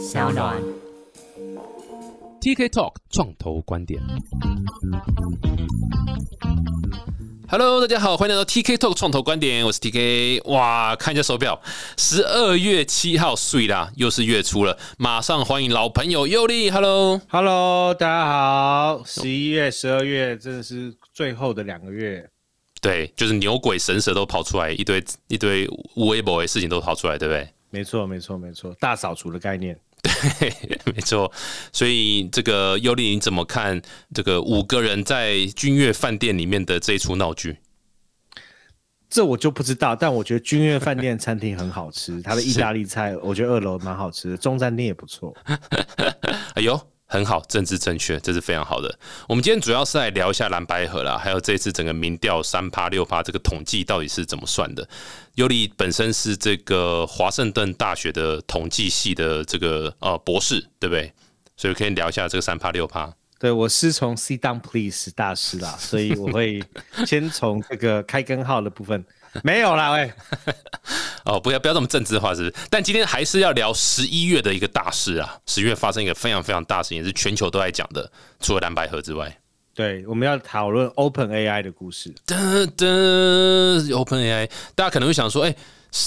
小暖。TK Talk 创投观点。Hello，大家好，欢迎来到 TK Talk 创投观点，我是 TK。哇，看一下手表，十二月七号，睡啦，又是月初了，马上欢迎老朋友尤力。Hello，Hello，大家好。十一月、十二月真的是最后的两个月，对，就是牛鬼神蛇都跑出来，一堆一堆无微博的事情都跑出来，对不对？没错，没错，没错，大扫除的概念。没错，所以这个尤力，你怎么看这个五个人在君悦饭店里面的这一出闹剧？这我就不知道，但我觉得君悦饭店餐厅很好吃，它的意大利菜 我觉得二楼蛮好吃的，中餐厅也不错。哎呦，很好，政治正确，这是非常好的。我们今天主要是来聊一下蓝白河啦，还有这次整个民调三趴六趴这个统计到底是怎么算的。尤里本身是这个华盛顿大学的统计系的这个呃博士，对不对？所以可以聊一下这个三趴六趴。对我师从 Sit Down Please 大师啦，所以我会先从这个开根号的部分。没有啦，喂，哦，不要不要这么政治化，是不是？但今天还是要聊十一月的一个大事啊！十月发生一个非常非常大事情，也是全球都在讲的，除了蓝白河之外。对，我们要讨论 Open AI 的故事。噔噔，Open AI，大家可能会想说，哎、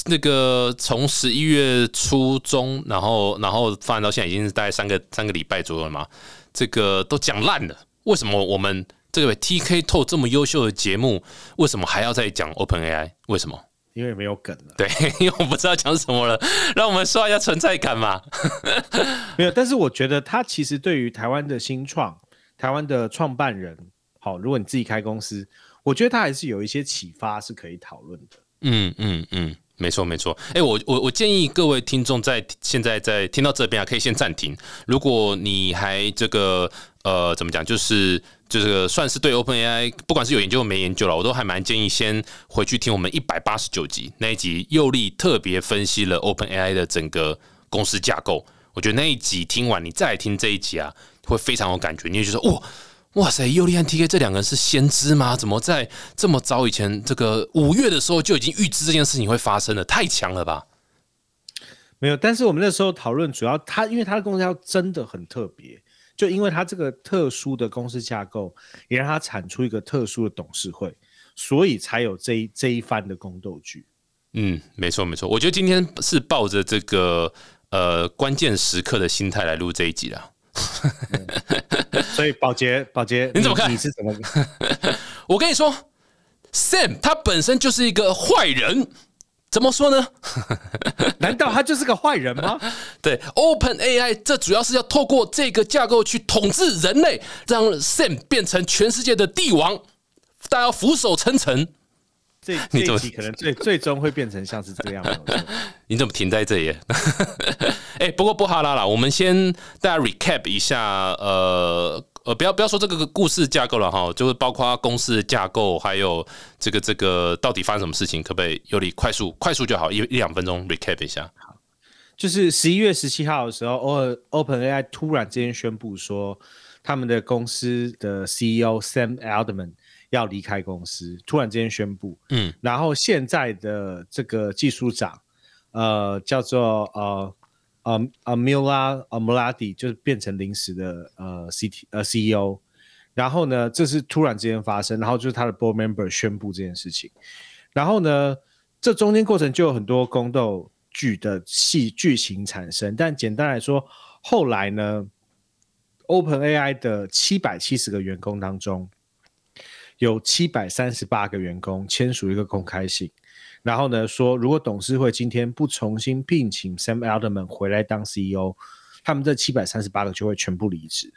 那个从十一月初中，然后然后发展到现在，已经是大概三个三个礼拜左右了嘛，这个都讲烂了，为什么我们这个 TK 透这么优秀的节目，为什么还要再讲 Open AI？为什么？因为没有梗了，对，因为我不知道讲什么了，让我们刷一下存在感嘛。没有。但是我觉得他其实对于台湾的新创、台湾的创办人，好，如果你自己开公司，我觉得他还是有一些启发是可以讨论的。嗯嗯嗯，没错没错。哎、我我我建议各位听众在现在在听到这边啊，可以先暂停。如果你还这个呃怎么讲，就是就是算是对 OpenAI 不管是有研究没研究了，我都还蛮建议先回去听我们一百八十九集那一集，佑力特别分析了 OpenAI 的整个公司架构。我觉得那一集听完，你再来听这一集啊，会非常有感觉。你会觉得哇。哇塞，尤利和 TK 这两个人是先知吗？怎么在这么早以前，这个五月的时候就已经预知这件事情会发生了？太强了吧！没有，但是我们那时候讨论主要他，因为他的公司要真的很特别，就因为他这个特殊的公司架构，也让他产出一个特殊的董事会，所以才有这一这一番的宫斗剧。嗯，没错没错，我觉得今天是抱着这个呃关键时刻的心态来录这一集啦。所以保洁，保洁，你怎么看你是怎么？我跟你说，Sam 他本身就是一个坏人，怎么说呢？难道他就是个坏人吗？对，Open AI 这主要是要透过这个架构去统治人类，让 Sam 变成全世界的帝王，大家要俯首称臣。这 这一集可能最最终会变成像是这样的。你怎么停在这里？哎、不过不哈拉啦，我们先大家 recap 一下，呃呃，不要不要说这个故事架构了哈，就是包括公司的架构，还有这个这个到底发生什么事情，可不可以有你快速快速就好，一一两分钟 recap 一下。就是十一月十七号的时候，O Open AI 突然之间宣布说，他们的公司的 CEO Sam Altman 要离开公司，突然之间宣布。嗯，然后现在的这个技术长，呃，叫做呃呃 Amila Amuladi，就是变成临时的呃 CT 呃 CEO。然后呢，这是突然之间发生，然后就是他的 board member 宣布这件事情。然后呢，这中间过程就有很多宫斗剧的戏剧情产生。但简单来说，后来呢，Open AI 的七百七十个员工当中，有七百三十八个员工签署一个公开信，然后呢说，如果董事会今天不重新聘请 Sam Altman 回来当 CEO，他们这七百三十八个就会全部离职。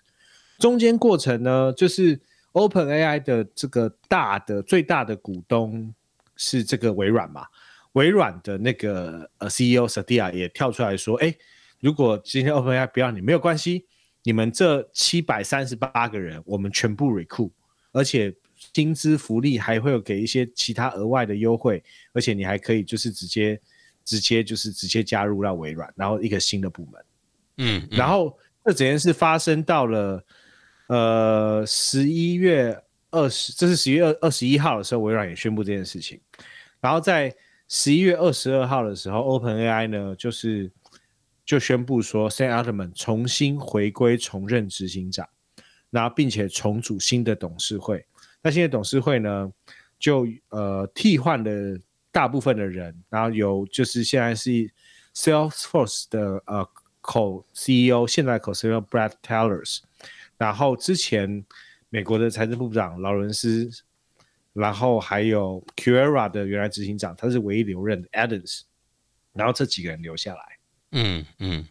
中间过程呢，就是 Open AI 的这个大的最大的股东是这个微软嘛，微软的那个呃 CEO s a d i a 也跳出来说，哎，如果今天 Open AI 不要你没有关系，你们这七百三十八个人我们全部 recruit，而且薪资福利还会有给一些其他额外的优惠，而且你还可以就是直接直接就是直接加入到微软，然后一个新的部门。嗯，嗯然后这整件事发生到了呃十一月二十，这是十一月二十一号的时候，微软也宣布这件事情。然后在十一月二十二号的时候，OpenAI 呢就是就宣布说，Sam Altman 重新回归重任执行长，然后并且重组新的董事会。那现在董事会呢，就呃替换了大部分的人，然后有就是现在是 Salesforce 的呃 Co CEO，现在 Co CEO Brad Tellers，然后之前美国的财政部长劳伦斯，然后还有 Qura 的原来执行长，他是唯一留任的 Adams，然后这几个人留下来。嗯嗯，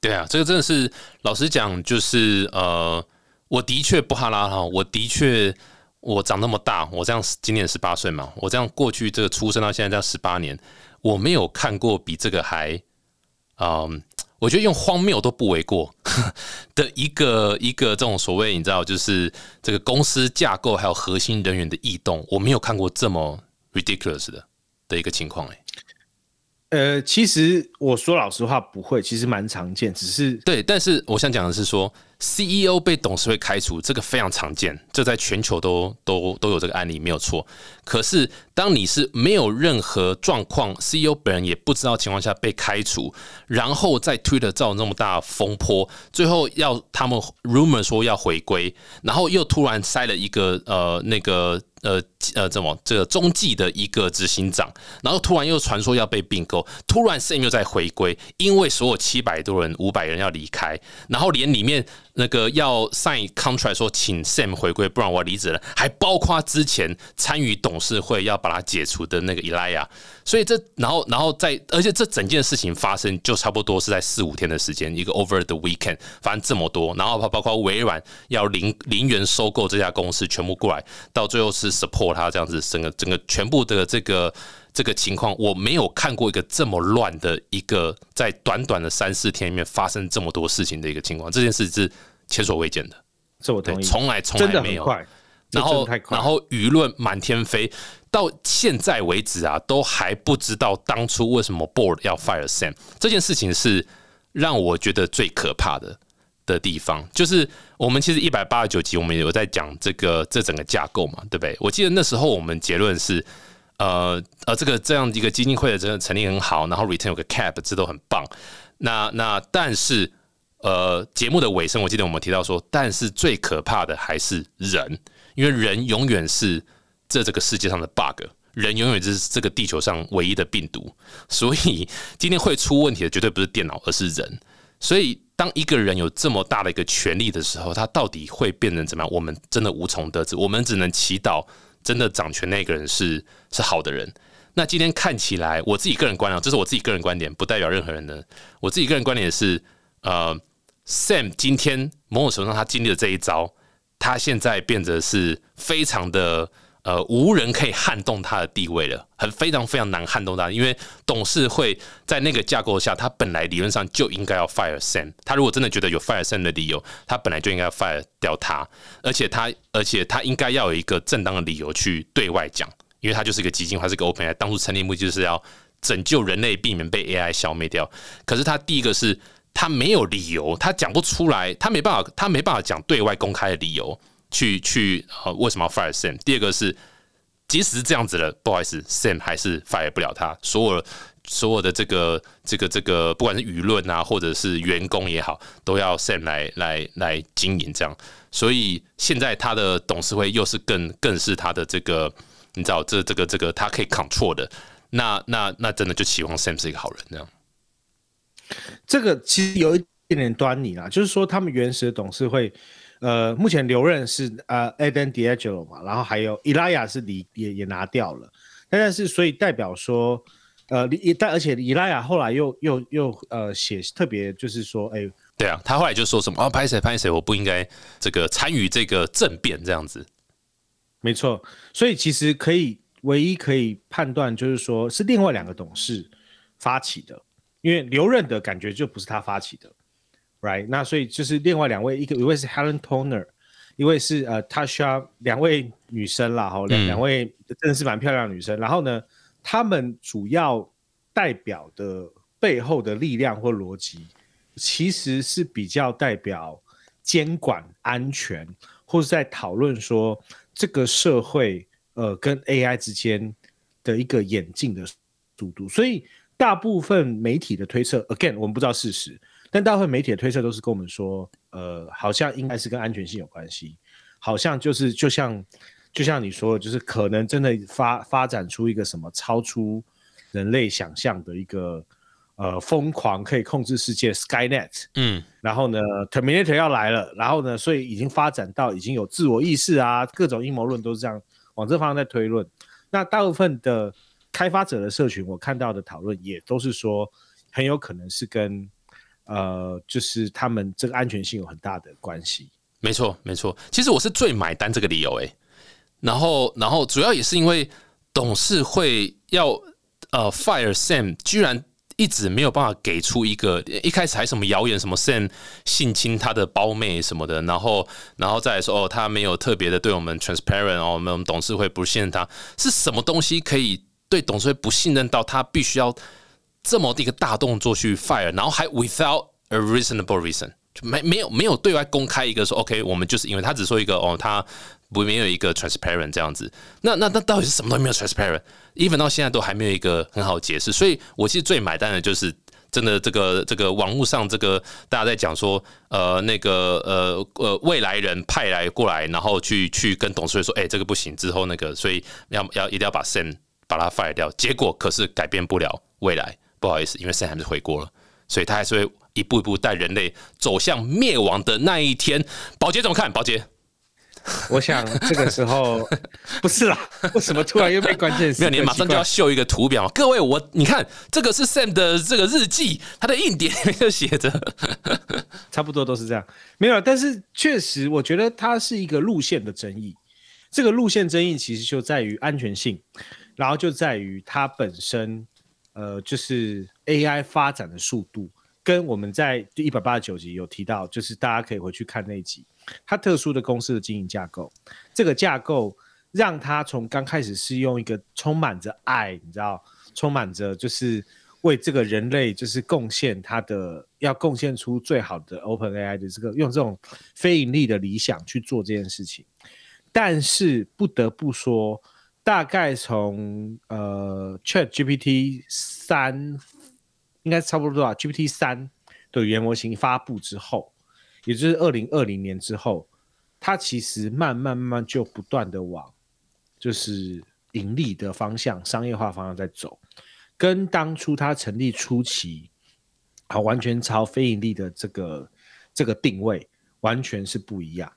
对啊，这个真的是老实讲，就是呃，我的确不哈拉哈，我的确。我长那么大，我这样今年十八岁嘛，我这样过去这个出生到现在这样十八年，我没有看过比这个还，嗯，我觉得用荒谬都不为过 的一个一个这种所谓你知道，就是这个公司架构还有核心人员的异动，我没有看过这么 ridiculous 的的一个情况哎。呃，其实我说老实话，不会，其实蛮常见，只是对，但是我想讲的是说。CEO 被董事会开除，这个非常常见，这在全球都都都有这个案例，没有错。可是，当你是没有任何状况，CEO 本人也不知道情况下被开除，然后在推特造那么大风波，最后要他们 rumor 说要回归，然后又突然塞了一个呃那个。呃呃，怎么这个中继的一个执行长，然后突然又传说要被并购，突然 Sam 又在回归，因为所有七百多人、五百人要离开，然后连里面。那个要 sign contract 说请 Sam 回归，不然我离职了，还包括之前参与董事会要把他解除的那个 Elia，所以这然后然后在而且这整件事情发生就差不多是在四五天的时间，一个 over the weekend，发生这么多，然后包包括微软要零零元收购这家公司，全部过来，到最后是 support 他这样子，整个整个全部的这个。这个情况我没有看过一个这么乱的一个，在短短的三四天里面发生这么多事情的一个情况，这件事是前所未见的。这我同意，从来从来没有。然后然后舆论满天飞，到现在为止啊，都还不知道当初为什么 Board 要 fire Sam 这件事情是让我觉得最可怕的的地方。就是我们其实一百八十九集我们有在讲这个这整个架构嘛，对不对？我记得那时候我们结论是。呃呃，这个这样一个基金会的这个成立很好，然后 return 有个 cap，这都很棒。那那但是呃，节目的尾声，我记得我们提到说，但是最可怕的还是人，因为人永远是这这个世界上的 bug，人永远是这个地球上唯一的病毒。所以今天会出问题的绝对不是电脑，而是人。所以当一个人有这么大的一个权利的时候，他到底会变成怎么样？我们真的无从得知。我们只能祈祷。真的掌权那个人是是好的人。那今天看起来，我自己个人观点，这是我自己个人观点，不代表任何人的。我自己个人观点是，呃，Sam 今天某种程度上他经历了这一招，他现在变得是非常的。呃，无人可以撼动他的地位了，很非常非常难撼动他，因为董事会在那个架构下，他本来理论上就应该要 fire Sam。他如果真的觉得有 fire Sam 的理由，他本来就应该要 fire 掉他，而且他而且他应该要有一个正当的理由去对外讲，因为他就是一个基金，他是个 open AI，当初成立目的就是要拯救人类，避免被 AI 消灭掉。可是他第一个是他没有理由，他讲不出来，他没办法，他没办法讲对外公开的理由。去去呃，为什么要 fire Sam？第二个是，即使是这样子了，不好意思，Sam 还是 fire 不了他。所有所有的这个这个这个，不管是舆论啊，或者是员工也好，都要 Sam 来来来经营这样。所以现在他的董事会又是更更是他的这个，你知道这这个这个他可以 control 的。那那那真的就期望 Sam 是一个好人这样。这个其实有一点点端倪啦，就是说他们原始的董事会。呃，目前留任是呃 Eden D'Angelo 嘛，然后还有伊拉雅是离也也拿掉了，但是所以代表说，呃，伊但而且伊拉雅后来又又又呃写特别就是说，哎，对啊，他后来就说什么啊，拍谁拍谁，我不应该这个参与这个政变这样子，没错，所以其实可以唯一可以判断就是说是另外两个董事发起的，因为留任的感觉就不是他发起的。Right，那所以就是另外两位，一个一位是 Helen Toner，一位是呃 Tasha，两位女生啦，哈，两两位真的是蛮漂亮的女生。然后呢，她们主要代表的背后的力量或逻辑，其实是比较代表监管安全，或是在讨论说这个社会呃跟 AI 之间的一个演进的速度。所以大部分媒体的推测，again 我们不知道事实，但大部分媒体的推测都是跟我们说，呃，好像应该是跟安全性有关系，好像就是就像就像你说的，就是可能真的发发展出一个什么超出人类想象的一个呃疯狂可以控制世界 SkyNet，嗯，然后呢 Terminator 要来了，然后呢，所以已经发展到已经有自我意识啊，各种阴谋论都是这样往这方向在推论。那大部分的开发者的社群，我看到的讨论也都是说，很有可能是跟呃，就是他们这个安全性有很大的关系。没错，没错。其实我是最买单这个理由诶。然后，然后主要也是因为董事会要呃 fire Sam，居然一直没有办法给出一个一开始还什么谣言，什么 Sam 性侵他的胞妹什么的，然后，然后再来说哦，他没有特别的对我们 transparent 哦，我们董事会不信任他，是什么东西可以对董事会不信任到他必须要这么的一个大动作去 fire，然后还 without a reasonable reason 就。没没有没有对外公开一个说 OK，我们就是因为他只说一个哦，他不没有一个 transparent 这样子，那那那到底是什么都没有 transparent，even 到现在都还没有一个很好解释，所以我其实最买单的就是真的这个这个网络上这个大家在讲说呃那个呃呃未来人派来过来，然后去去跟董事会说哎这个不行之后那个所以要要一定要把 Sam 把它 fire 掉，结果可是改变不了未来，不好意思，因为 Sam 还是回国了，所以他还是会。一步一步带人类走向灭亡的那一天，宝杰怎么看？宝杰，我想这个时候 不是啦，为什么突然又被关键？没有，你马上就要秀一个图表。各位，我你看这个是 Sam 的这个日记，他的硬碟里面就写着，差不多都是这样。没有，但是确实，我觉得它是一个路线的争议。这个路线争议其实就在于安全性，然后就在于它本身，呃，就是 AI 发展的速度。跟我们在第一百八十九集有提到，就是大家可以回去看那一集，它特殊的公司的经营架构，这个架构让它从刚开始是用一个充满着爱，你知道，充满着就是为这个人类就是贡献它的，要贡献出最好的 Open AI 的这个用这种非盈利的理想去做这件事情，但是不得不说，大概从呃 Chat GPT 三。应该差不多啊，GPT 三的语言模型发布之后，也就是二零二零年之后，它其实慢慢慢慢就不断的往就是盈利的方向、商业化方向在走，跟当初它成立初期啊完全朝非盈利的这个这个定位完全是不一样，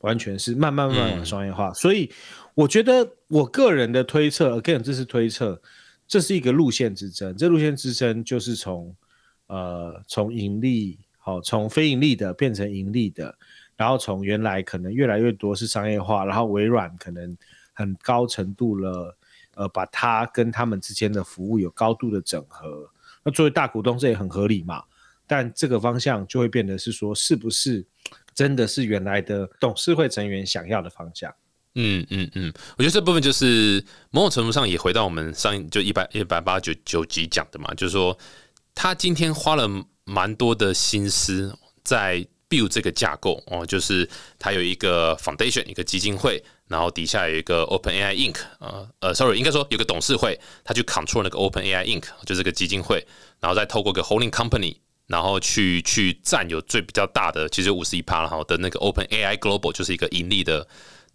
完全是慢慢慢慢往商业化。所以我觉得我个人的推测，again 这是推测。这是一个路线之争，这路线之争就是从，呃，从盈利，好，从非盈利的变成盈利的，然后从原来可能越来越多是商业化，然后微软可能很高程度了，呃，把它跟他们之间的服务有高度的整合。那作为大股东，这也很合理嘛。但这个方向就会变得是说，是不是真的是原来的董事会成员想要的方向？嗯嗯嗯，我觉得这部分就是某种程度上也回到我们上就一百一百八九九集讲的嘛，就是说他今天花了蛮多的心思在 build 这个架构哦，就是他有一个 foundation 一个基金会，然后底下有一个 Open AI Inc 呃呃，sorry 应该说有个董事会，他去 control 那个 Open AI Inc 就这个基金会，然后再透过个 holding company，然后去去占有最比较大的其实五十一趴然后的那个 Open AI Global 就是一个盈利的。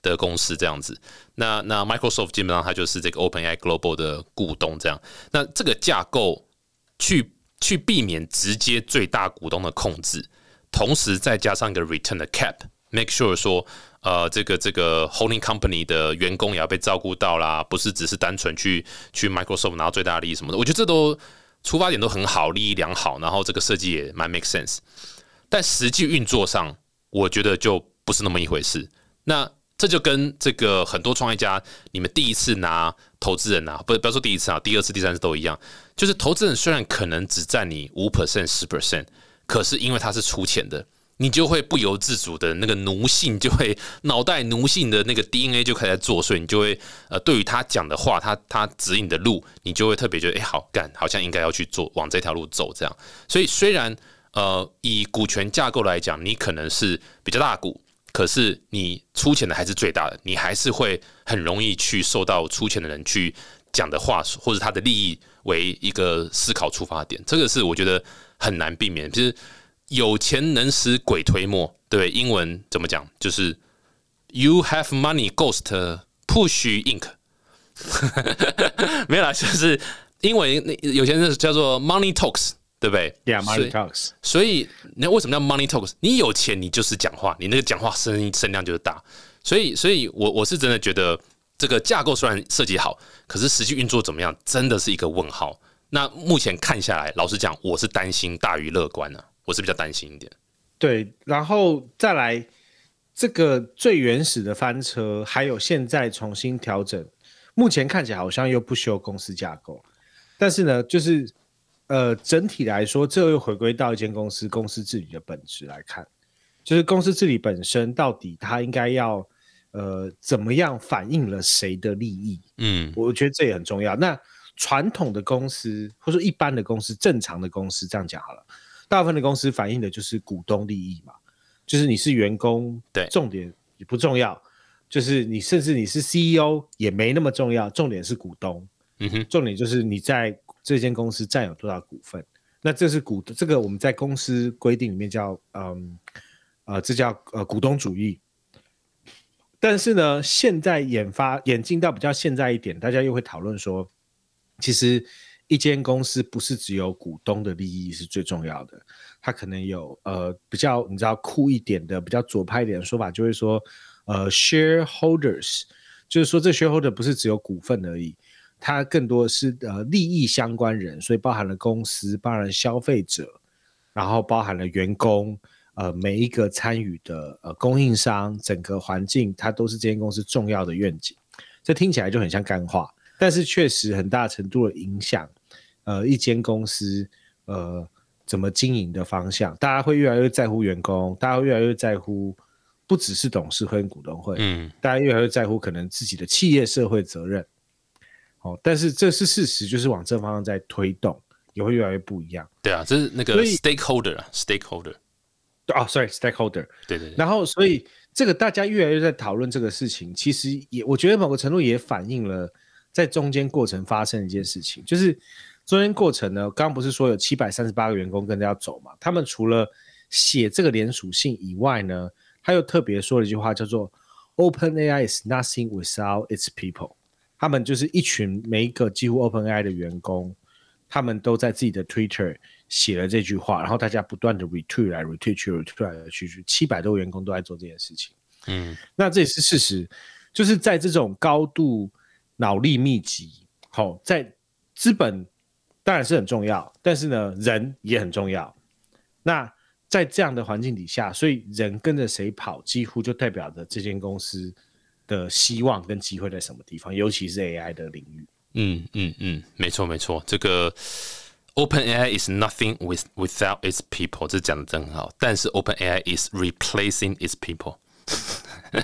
的公司这样子，那那 Microsoft 基本上它就是这个 OpenAI Global 的股东这样，那这个架构去去避免直接最大股东的控制，同时再加上一个 Return 的 Cap，make sure 说呃这个这个 Holding Company 的员工也要被照顾到啦，不是只是单纯去去 Microsoft 拿到最大利益什么的，我觉得这都出发点都很好，利益良好，然后这个设计也蛮 make sense，但实际运作上，我觉得就不是那么一回事。那这就跟这个很多创业家，你们第一次拿投资人啊，不不要说第一次啊，第二次、第三次都一样。就是投资人虽然可能只占你五 percent、十 percent，可是因为他是出钱的，你就会不由自主的那个奴性就会脑袋奴性的那个 DNA 就开始作祟，你就会呃，对于他讲的话，他他指引的路，你就会特别觉得哎，好干，好像应该要去做，往这条路走这样。所以虽然呃，以股权架构来讲，你可能是比较大股。可是你出钱的还是最大的，你还是会很容易去受到出钱的人去讲的话或者他的利益为一个思考出发点，这个是我觉得很难避免。就是有钱能使鬼推磨，对英文怎么讲？就是 You have money, ghost push ink。没有啦，就是因为那有钱人叫做 money talks，对不对？Yeah，money talks。所以那为什么叫 money talks？你有钱，你就是讲话，你那个讲话声音声量就是大。所以，所以我我是真的觉得这个架构虽然设计好，可是实际运作怎么样，真的是一个问号。那目前看下来，老实讲，我是担心大于乐观呢，我是比较担心一点。对，然后再来这个最原始的翻车，还有现在重新调整。目前看起来好像又不修公司架构，但是呢，就是呃，整体来说，这又回归到一间公司公司治理的本质来看，就是公司治理本身到底它应该要呃怎么样反映了谁的利益？嗯，我觉得这也很重要。那传统的公司或者说一般的公司，正常的公司这样讲好了，大部分的公司反映的就是股东利益嘛，就是你是员工，对，重点也不重要。就是你，甚至你是 CEO 也没那么重要，重点是股东。嗯哼，重点就是你在这间公司占有多少股份。那这是股，这个我们在公司规定里面叫，嗯，呃，这叫呃股东主义。但是呢，现在研发演进到比较现在一点，大家又会讨论说，其实一间公司不是只有股东的利益是最重要的，它可能有呃比较你知道酷一点的、比较左派一点的说法，就会说。呃，shareholders 就是说，这 shareholder 不是只有股份而已，它更多的是呃利益相关人，所以包含了公司，包含了消费者，然后包含了员工，呃，每一个参与的呃供应商，整个环境，它都是这间公司重要的愿景。这听起来就很像干话，但是确实很大程度的影响，呃，一间公司呃怎么经营的方向，大家会越来越在乎员工，大家会越来越在乎。不只是董事会、股东会，嗯，大家越来越在乎可能自己的企业社会责任，哦，但是这是事实，就是往这方向在推动，也会越来越不一样。对啊，这是那个 stakeholder 啊，stakeholder，哦，sorry，stakeholder，对对。然后，所以这个大家越来越在讨论这个事情，其实也我觉得某个程度也反映了在中间过程发生一件事情，就是中间过程呢，刚刚不是说有七百三十八个员工跟着要走嘛？他们除了写这个联署信以外呢？他又特别说了一句话，叫做 “Open AI is nothing without its people”。他们就是一群每一个几乎 Open AI 的员工，他们都在自己的 Twitter 写了这句话，然后大家不断的 retweet 来 retweet 去 retweet 来去去，七百多个员工都在做这件事情。嗯，那这也是事实，就是在这种高度脑力密集，好，在资本当然是很重要，但是呢，人也很重要。那在这样的环境底下，所以人跟着谁跑，几乎就代表着这间公司的希望跟机会在什么地方，尤其是 AI 的领域。嗯嗯嗯，没错没错，这个 Open AI is nothing with without its people，这讲的真好。但是 Open AI is replacing its people，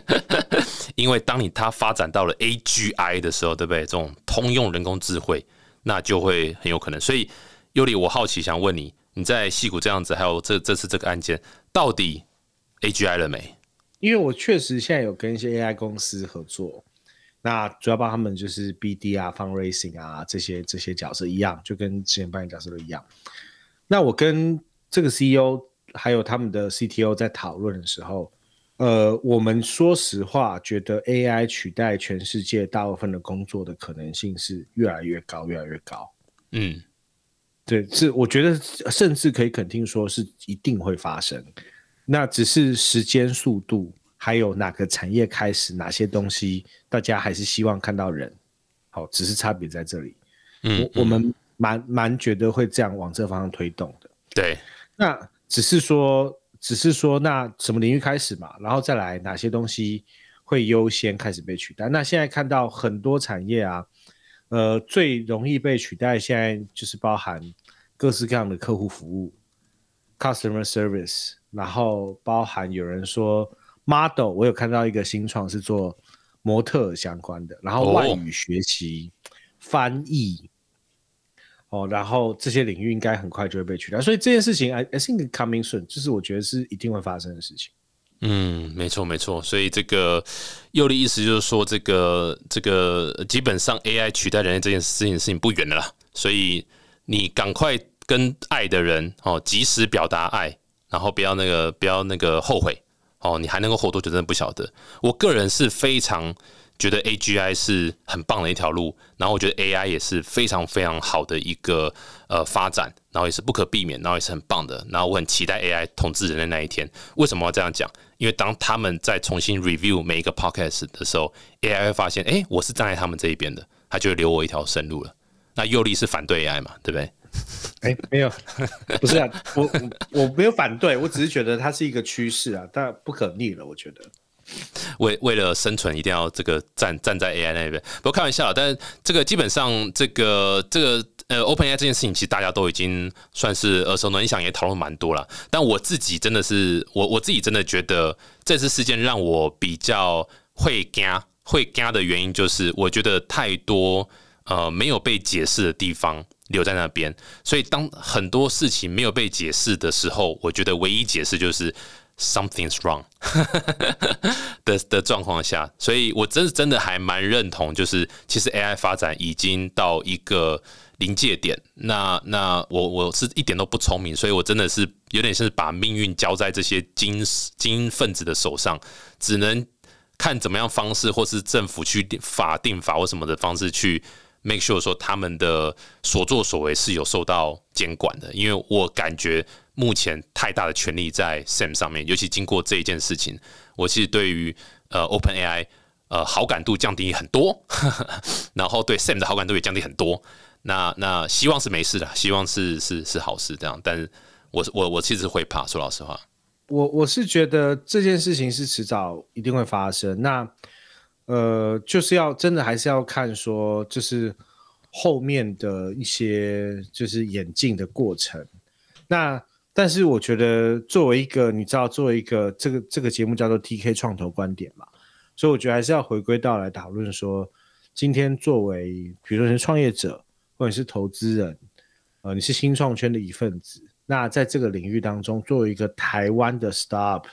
因为当你它发展到了 AGI 的时候，对不对？这种通用人工智慧，那就会很有可能。所以尤里，我好奇想问你。你在戏谷这样子，还有这这次这个案件，到底 AGI 了没？因为我确实现在有跟一些 AI 公司合作，那主要帮他们就是 BD 啊、fundraising 啊这些这些角色一样，就跟之前扮演角色都一样。那我跟这个 CEO 还有他们的 CTO 在讨论的时候，呃，我们说实话觉得 AI 取代全世界大部分的工作的可能性是越来越高，越来越高。嗯。对，是我觉得甚至可以肯定说是一定会发生，那只是时间、速度，还有哪个产业开始，哪些东西，大家还是希望看到人，好，只是差别在这里。嗯，我我们蛮蛮觉得会这样往这方向推动的。对，那只是说，只是说，那什么领域开始嘛，然后再来哪些东西会优先开始被取代？那现在看到很多产业啊。呃，最容易被取代，现在就是包含各式各样的客户服务，customer service，然后包含有人说 model，我有看到一个新创是做模特相关的，然后外语学习、翻译，哦，然后这些领域应该很快就会被取代，所以这件事情，I I think coming soon，就是我觉得是一定会发生的事情。嗯，没错没错，所以这个右的意思就是说，这个这个基本上 AI 取代人类这件事情事情不远了啦，所以你赶快跟爱的人哦及时表达爱，然后不要那个不要那个后悔哦，你还能够活多久真的不晓得。我个人是非常觉得 AGI 是很棒的一条路，然后我觉得 AI 也是非常非常好的一个呃发展，然后也是不可避免，然后也是很棒的，然后我很期待 AI 统治人类那一天。为什么要这样讲？因为当他们在重新 review 每一个 podcast 的时候，AI 会发现，哎，我是站在他们这一边的，他就留我一条生路了。那右力是反对 AI 嘛，对不对？哎，没有，不是啊，我我没有反对，我只是觉得它是一个趋势啊，但不可逆了，我觉得。为为了生存，一定要这个站站在 AI 那边。不过开玩笑，但这个基本上，这个这个呃，OpenAI 这件事情，其实大家都已经算是耳熟能详，也讨论蛮多了。但我自己真的是，我我自己真的觉得这次事件让我比较会惊会惊的原因，就是我觉得太多呃没有被解释的地方留在那边。所以当很多事情没有被解释的时候，我觉得唯一解释就是。Something's wrong 的的状况下，所以我真真的还蛮认同，就是其实 AI 发展已经到一个临界点。那那我我是一点都不聪明，所以我真的是有点是把命运交在这些精精英分子的手上，只能看怎么样方式，或是政府去法定法或什么的方式去 make sure 说他们的所作所为是有受到监管的。因为我感觉。目前太大的权力在 Sam 上面，尤其经过这一件事情，我其实对于呃 Open AI 呃好感度降低很多，然后对 Sam 的好感度也降低很多。那那希望是没事的，希望是是是好事这样。但是我我我其实会怕，说老实话，我我是觉得这件事情是迟早一定会发生。那呃就是要真的还是要看说，就是后面的一些就是演进的过程。那但是我觉得，作为一个你知道，作为一个这个这个节目叫做 TK 创投观点嘛，所以我觉得还是要回归到来讨论说，今天作为比如说是创业者或者是投资人，呃，你是新创圈的一份子，那在这个领域当中，作为一个台湾的 startup，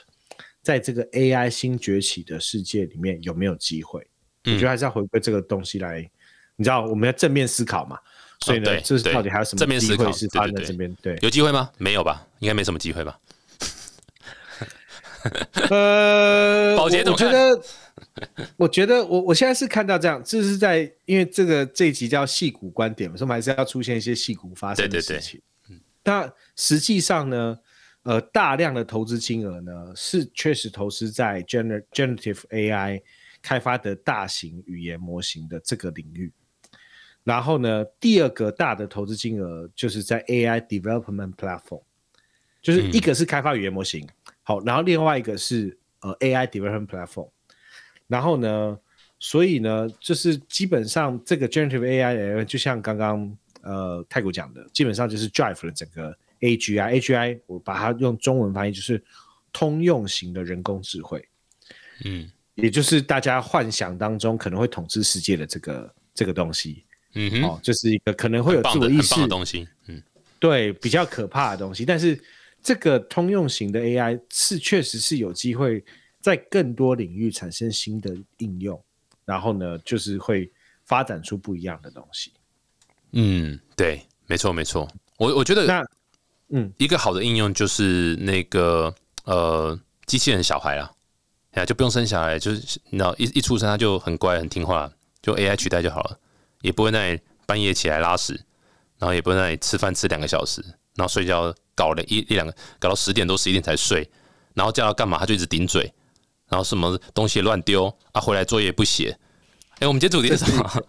在这个 AI 新崛起的世界里面有没有机会？我觉得还是要回归这个东西来，你知道，我们要正面思考嘛。所以呢，这是到底还有什么正面思考是发生在这边？对，有机会吗？没有吧，应该没什么机会吧。呃，我觉得，我觉得，我我现在是看到这样，这是在因为这个这一集叫戏骨观点嘛，所以我们还是要出现一些戏骨发生的事情。嗯，但实际上呢，呃，大量的投资金额呢，是确实投资在 generative AI 开发的大型语言模型的这个领域。然后呢，第二个大的投资金额就是在 AI development platform，就是一个是开发语言模型，好，然后另外一个是呃 AI development platform，然后呢，所以呢，就是基本上这个 generative AI 就像刚刚呃泰国讲的，基本上就是 drive 了整个 AGI，AGI 我把它用中文翻译就是通用型的人工智慧，嗯，也就是大家幻想当中可能会统治世界的这个这个东西。嗯哼，哦，就是一个可能会有自我意识的东西，嗯，对，比较可怕的东西。但是这个通用型的 AI 是确实是有机会在更多领域产生新的应用，然后呢，就是会发展出不一样的东西。嗯，对，没错，没错。我我觉得那嗯，一个好的应用就是那个呃，机器人小孩啊，哎呀，就不用生小孩，就是你知道，一一出生他就很乖很听话，就 AI 取代就好了。也不会在你半夜起来拉屎，然后也不会在你吃饭吃两个小时，然后睡觉搞了一一两个，搞到十点多十一点才睡，然后叫他干嘛他就一直顶嘴，然后什么东西乱丢啊，回来作业不写。哎，我们今天主题是什么？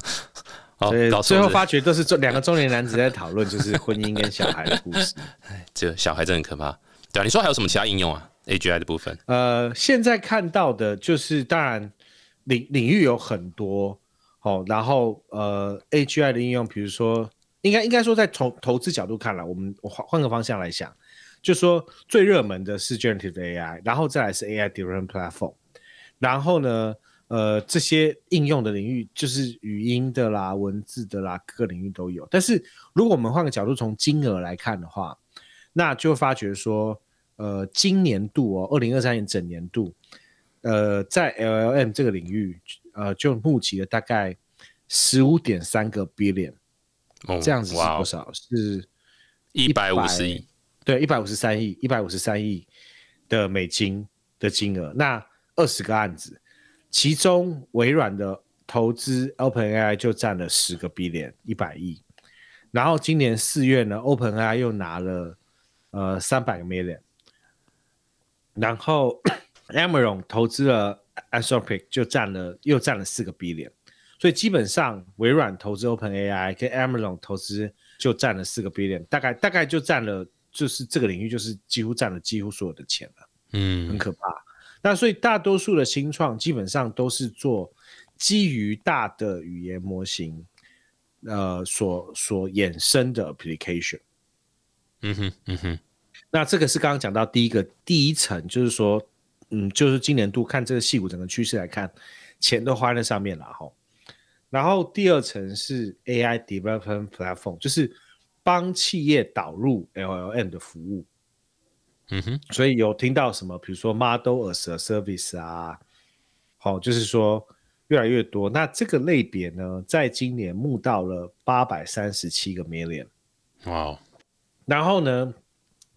好，最后发觉都是中两个中年男子在讨论，就是婚姻跟小孩的故事。哎，这小孩真的很可怕。对啊，你说还有什么其他应用啊？AGI 的部分？呃，现在看到的就是当然领领域有很多。哦，然后呃，AGI 的应用，比如说，应该应该说，在从投资角度看来，我们换换个方向来想，就说最热门的是 Generative AI，然后再来是 AI Development Platform，然后呢，呃，这些应用的领域就是语音的啦、文字的啦，各个领域都有。但是如果我们换个角度，从金额来看的话，那就发觉说，呃，今年度哦，二零二三年整年度，呃，在 LLM 这个领域，呃，就募集了大概十五点三个 billion，哦这样子是多少？是一百五十亿，对，一百五十三亿，一百五十三亿的美金的金额。那二十个案子，其中微软的投资 OpenAI 就占了十个 billion，一百亿。然后今年四月呢，OpenAI 又拿了呃三百个 million，然后 Amazon 投资了 Anthropic 就占了又占了四个 billion，所以基本上微软投资 OpenAI 跟 Amazon 投资就占了四个 billion，大概大概就占了就是这个领域就是几乎占了几乎所有的钱了。嗯很嗯可怕。那所以大多数的新创基本上都是做基于大的语言模型，呃，所所衍生的 application。嗯哼嗯哼，那这个是刚刚讲到第一个第一层，就是说，嗯，就是今年度看这个戏股整个趋势来看，钱都花在上面了哈。然后第二层是 AI development platform，就是帮企业导入 LLM 的服务。嗯哼，所以有听到什么，比如说 model as a service 啊，好、就是说越来越多。那这个类别呢，在今年募到了八百三十七个 million，哇哦，然后呢，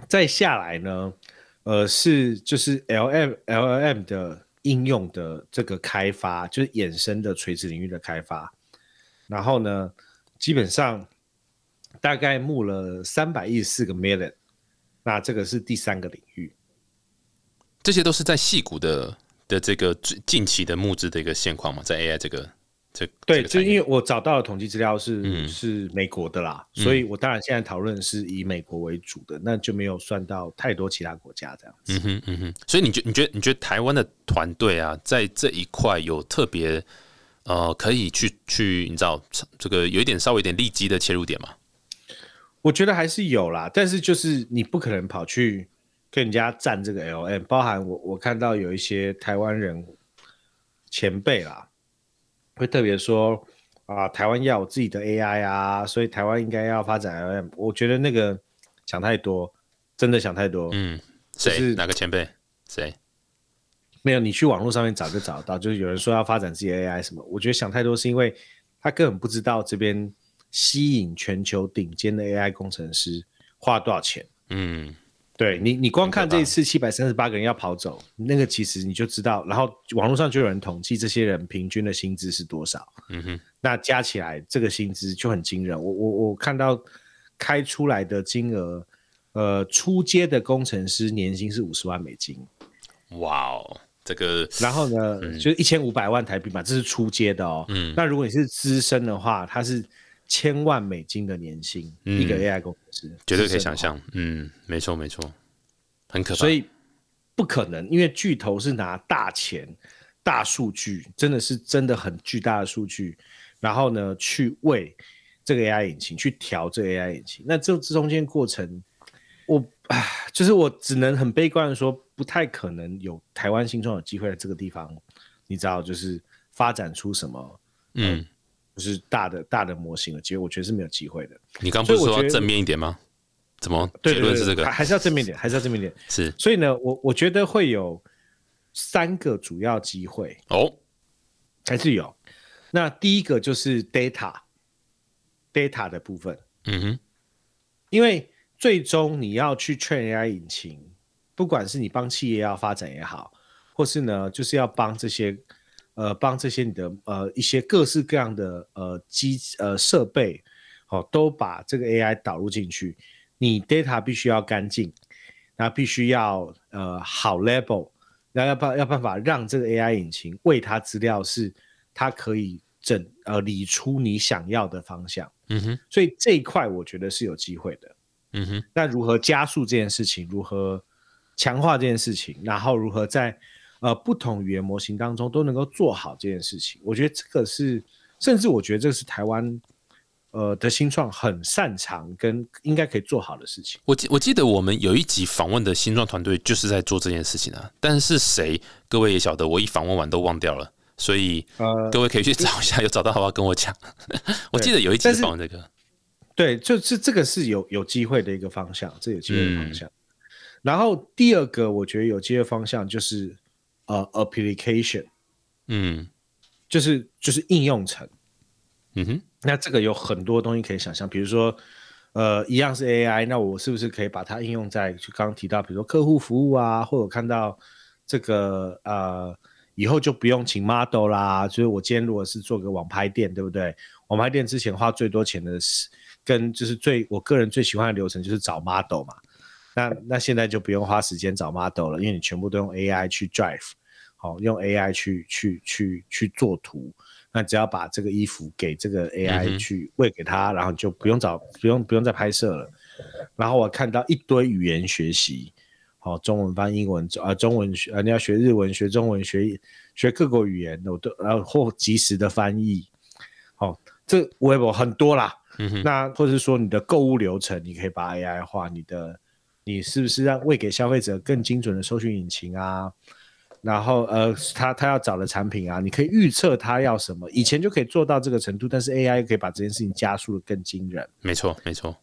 再下来呢，呃，是就是 L M L M 的应用的这个开发，就是衍生的垂直领域的开发。然后呢，基本上大概募了三百一十四个 million，那这个是第三个领域。这些都是在戏股的的这个最近期的募资的一个现况嘛，在 AI 这个这对，就因为我找到的统计资料是、嗯是美国的啦，所以我当然现在讨论是以美国为主的，那就没有算到太多其他国家这样子。嗯哼嗯哼，所以你觉你觉得你觉得台湾的团队啊，在这一块有特别呃可以去去你知道这个有一点稍微有点利基的切入点吗？我觉得还是有啦，但是就是你不可能跑去跟人家战这个 LM，包含我我看到有一些台湾人前辈啦，会特别说啊，台湾要有自己的 AI 啊，所以台湾应该要发展 LM。我觉得那个想太多，真的想太多。嗯，谁、就是哪个前辈？谁？没有，你去网络上面找就找得到，就是有人说要发展自己的 AI 什么，我觉得想太多是因为他根本不知道这边吸引全球顶尖的 AI 工程师花多少钱。嗯对你，你光看这一次七百三十八个人要跑走，那个其实你就知道，然后网络上就有人统计这些人平均的薪资是多少，嗯哼，那加起来这个薪资就很惊人。我我我看到开出来的金额，呃，初阶的工程师年薪是五十万美金，哇哦，这个然后呢，就是一千五百万台币嘛，这是初阶的哦。嗯那如果你是资深的话，他是千万美金的年薪，一个 AI 工程师嗯绝对可以想象，嗯，没错没错，很可怕。所以不可能，因为巨头是拿大钱、大数据，真的是真的很巨大的数据，然后呢，去为这个 AI 引擎去调这个 AI 引擎。那这这中间过程，我唉，就是我只能很悲观的说，不太可能有台湾新创有机会在这个地方，你知道，就是发展出什么。嗯，就是大的大的模型了。其实，我觉得是没有机会的。你刚不是说要正面一点吗？怎么结论是这个还？还是要正面点，还是要正面点。是所以呢，我我觉得会有三个主要机会，哦，还是有。那第一个就是 data data 的部分，嗯哼，因为最终你要去 train AI 引擎，不管是你帮企业要发展也好，或是呢，就是要帮这些呃帮这些你的呃一些各式各样的呃机呃设备，哦，都把这个 AI 导入进去，你 data 必须要干净，那必须要呃好 level，那要办要办法让这个 AI 引擎为它资料是它可以整呃理出你想要的方向，嗯哼，所以这一块我觉得是有机会的。嗯哼，那如何加速这件事情？如何强化这件事情？然后如何在呃不同语言模型当中都能够做好这件事情？我觉得这个是，甚至我觉得这是台湾呃的新创很擅长跟应该可以做好的事情。我记我记得我们有一集访问的新创团队就是在做这件事情啊，但是谁各位也晓得，我一访问完都忘掉了，所以呃，各位可以去找一下，有找到的话跟我讲。我记得有一集访问这个，对，就是这个是有有机会的一个方向，这有机会的方向。然后第二个我觉得有机会方向就是呃 application，嗯就是就是应用层。嗯哼，那这个有很多东西可以想象，比如说，呃，一样是 AI，那我是不是可以把它应用在就刚刚提到，比如说客户服务啊，或者看到这个呃，以后就不用请 model 啦，就是我今天如果是做个网拍店，对不对？网拍店之前花最多钱的是跟就是最我个人最喜欢的流程就是找 model 嘛，那那现在就不用花时间找 model 了，因为你全部都用 AI 去 drive，好、用 AI 去去去去做图。那只要把这个衣服给这个嗯 AI 去喂给他，然后就不用找，不用不用再拍摄了。然后我看到一堆语言学习，好、中文翻英文，啊、中文学，呃，你要学日文、学中文、学学各国语言，我都然后或及时的翻译，好、这 Web 很多啦。嗯，那或者是说你的购物流程，你可以把 AI 化，你的你是不是让为给消费者更精准的搜寻引擎啊？然后呃，他他要找的产品啊，你可以预测他要什么，以前就可以做到这个程度，但是 AI 可以把这件事情加速的更惊人，没错没错，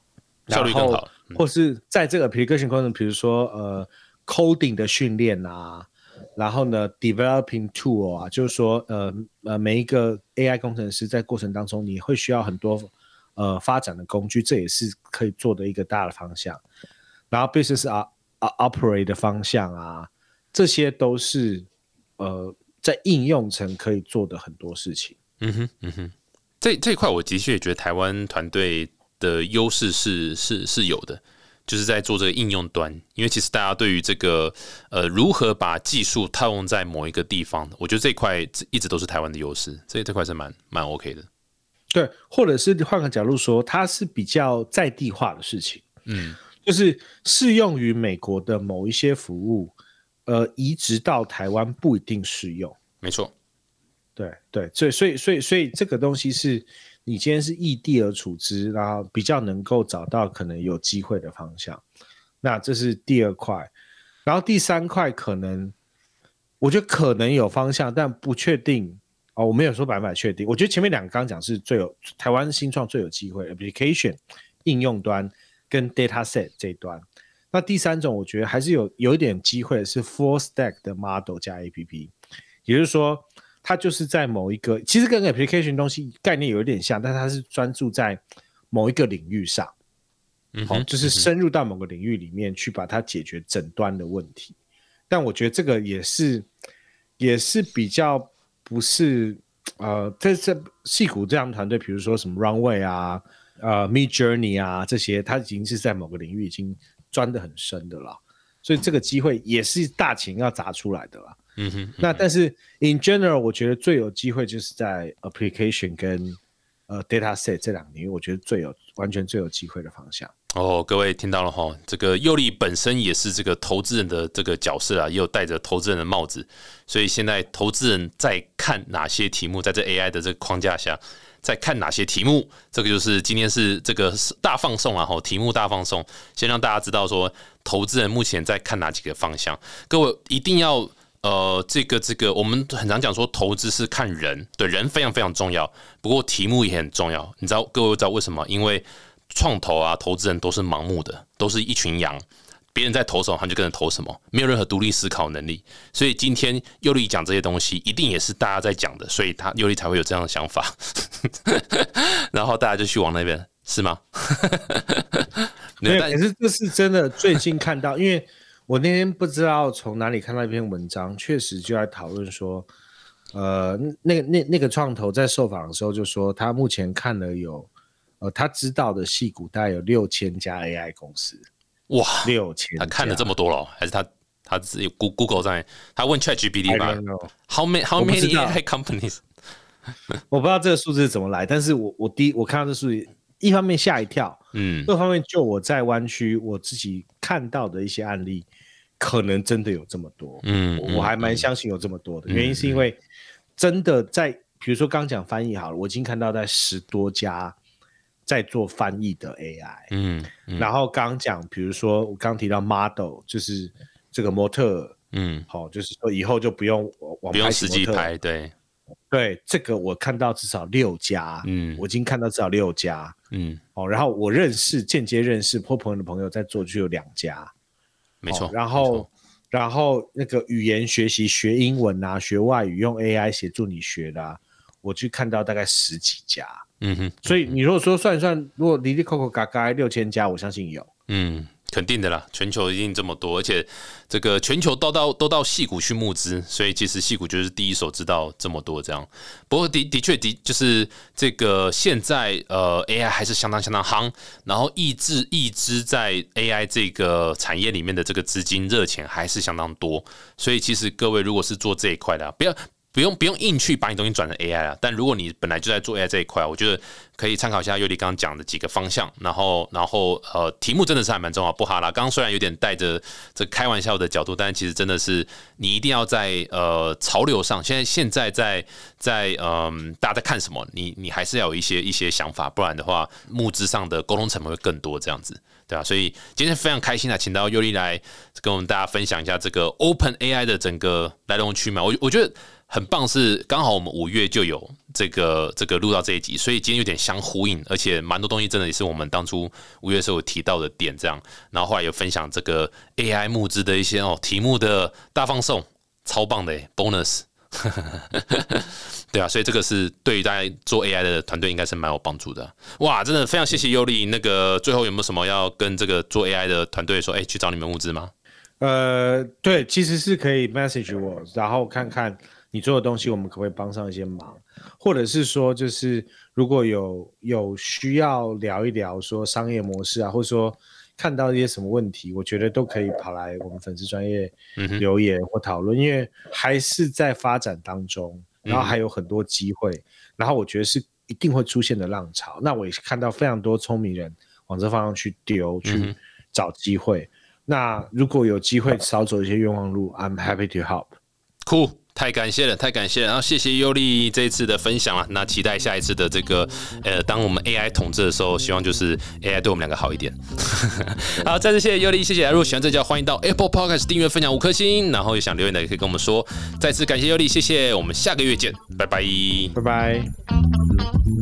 效率更好。嗯或是在这个 application 过程，比如说呃 coding 的训练啊，然后呢 developing tool 啊，就是说呃呃每一个 AI 工程师在过程当中，你会需要很多呃发展的工具，这也是可以做的一个大的方向。然后 business 啊啊 operate 的方向啊，这些都是呃在应用层可以做的很多事情。嗯哼，嗯哼，这这一块我的确也觉得台湾团队的优势是是是有的，就是在做这个应用端，因为其实大家对于这个呃如何把技术套用在某一个地方，我觉得这一块一直都是台湾的优势，这这块是蛮蛮 OK 的。对，或者是换个角度说，它是比较在地化的事情。嗯就是适用于美国的某一些服务，呃，移植到台湾不一定适用。没错，对对，所以所以所以所以这个东西是你今天是异地而处之，然后比较能够找到可能有机会的方向。那这是第二块，然后第三块可能我觉得可能有方向，但不确定哦。我没有说百分百确定。我觉得前面两个刚刚讲是最有台湾新创最有机会，application 应用端跟 data set 这一端。那第三种我觉得还是有有一点机会是 full stack 的 model 加 app，也就是说它就是在某一个其实跟 application 东西概念有一点像，但它是专注在某一个领域上。好、嗯哼，就是深入到某个领域里面去把它解决整端的问题。但我觉得这个也是也是比较不是呃，在这戏骨这样团队，比如说什么 Runway 啊、呃 Mid Journey 啊这些，他已经是在某个领域已经钻得很深的了。所以这个机会也是大钱要砸出来的啦。嗯哼，那但是 in general，我觉得最有机会就是在 application 跟呃 data set 这两个领域，我觉得最有完全最有机会的方向。哦，各位听到了哈，这个佑利本身也是这个投资人的这个角色啊，也有戴着投资人的帽子，所以现在投资人在看哪些题目，在这 AI 的这个框架下，在看哪些题目，这个就是今天是这个大放送啊，吼，题目大放送，先让大家知道说，投资人目前在看哪几个方向，各位一定要。呃，这个这个，我们很常讲说，投资是看人，对人非常非常重要。不过题目也很重要，你知道各位知道为什么？因为创投啊，投资人都是盲目的，都是一群羊，别人在投什么，他就跟着投什么，没有任何独立思考能力。所以今天尤利讲这些东西，一定也是大家在讲的，所以他尤利才会有这样的想法，然后大家就去往那边，是吗？没 有对，但可是这是真的，最近看到，因为我那天不知道从哪里看到一篇文章，确实就在讨论说，呃，那个那那个创投在受访的时候就说，他目前看了有，呃，他知道的戏股大概有六千家 AI 公司，哇，六千，他看了这么多了哦，还是他他自己 Goo- Google 上面，他问 ChatGPT 吧，How many How many AI companies？我不知道这个数字是怎么来，但是我我第一我看到这数字，一方面吓一跳，嗯。另一方面就我在湾区我自己看到的一些案例，可能真的有这么多，嗯，我我还蛮相信有这么多的，原因是因为真的在，比如说刚讲翻译好了，我已经看到在十多家在做翻译的 AI，、嗯嗯。然后刚讲，比如说我刚提到 model，就是这个模特，嗯，好、就是说以后就不用往不用实际拍，对，对，这个我看到至少六家，嗯。我已经看到至少六家，嗯。哦，然后我认识间接认识或朋友的朋友在做就有两家，没错。然后，然后那个语言学习，学英文啊，学外语用 AI 协助你学的，我去看到大概十几家。嗯哼。所以你如果说算一算，如果离离扣扣嘎嘎六千家，我相信有。嗯。肯定的啦，全球一定这么多，而且这个全球都到都到戏谷去募资，所以其实戏谷就是第一手知道这么多这样。不过的的确的，就是这个现在呃 AI 还是相当相当夯，然后抑制抑制在 AI 这个产业里面的这个资金热钱还是相当多，所以其实各位如果是做这一块的，不要。不用不用硬去把你东西转成 AI 啊，但如果你本来就在做 AI 这一块，我觉得可以参考一下尤里刚刚讲的几个方向，然后然后呃题目真的是还蛮重要，不哈啦。刚刚虽然有点带着这开玩笑的角度，但其实真的是你一定要在呃潮流上，现在现在在在嗯大家在看什么，你你还是要有一些一些想法，不然的话募资上的沟通成本会更多这样子，对吧？所以今天非常开心啊，请到尤里来跟我们大家分享一下这个 Open AI 的整个来龙去脉，我我觉得。很棒，是刚好我们五月就有这个这个录到这一集，所以今天有点相呼应，而且蛮多东西真的也是我们当初五月时候提到的点，这样，然后后来有分享这个 AI 募资的一些哦题目的大放送，超棒的 bonus，对啊，所以这个是对于大家做 AI 的团队应该是蛮有帮助的。哇，真的非常谢谢尤力，那个最后有没有什么要跟这个做 AI 的团队说？哎，去找你们募资吗？呃，对，其实是可以 message 我，然后看看。你做的东西，我们可不可以帮上一些忙？或者是说，就是如果有有需要聊一聊说商业模式啊，或者说看到一些什么问题，我觉得都可以跑来我们粉丝专业留言或讨论，因为还是在发展当中，然后还有很多机会，然后我觉得是一定会出现的浪潮。那我也看到非常多聪明人往这方向去丢，去找机会。那如果有机会少走一些冤枉路，I'm happy to help。Cool。太感谢了，太感谢了，然后谢谢尤利这一次的分享了。那期待下一次的这个，呃，当我们 AI 统治的时候，希望就是 AI 对我们两个好一点。好，再次谢谢尤利，谢谢。如果喜欢这集，欢迎到 Apple Podcast 订阅、分享五颗星，然后有想留言的也可以跟我们说。再次感谢尤利，谢谢。我们下个月见，拜拜，拜拜。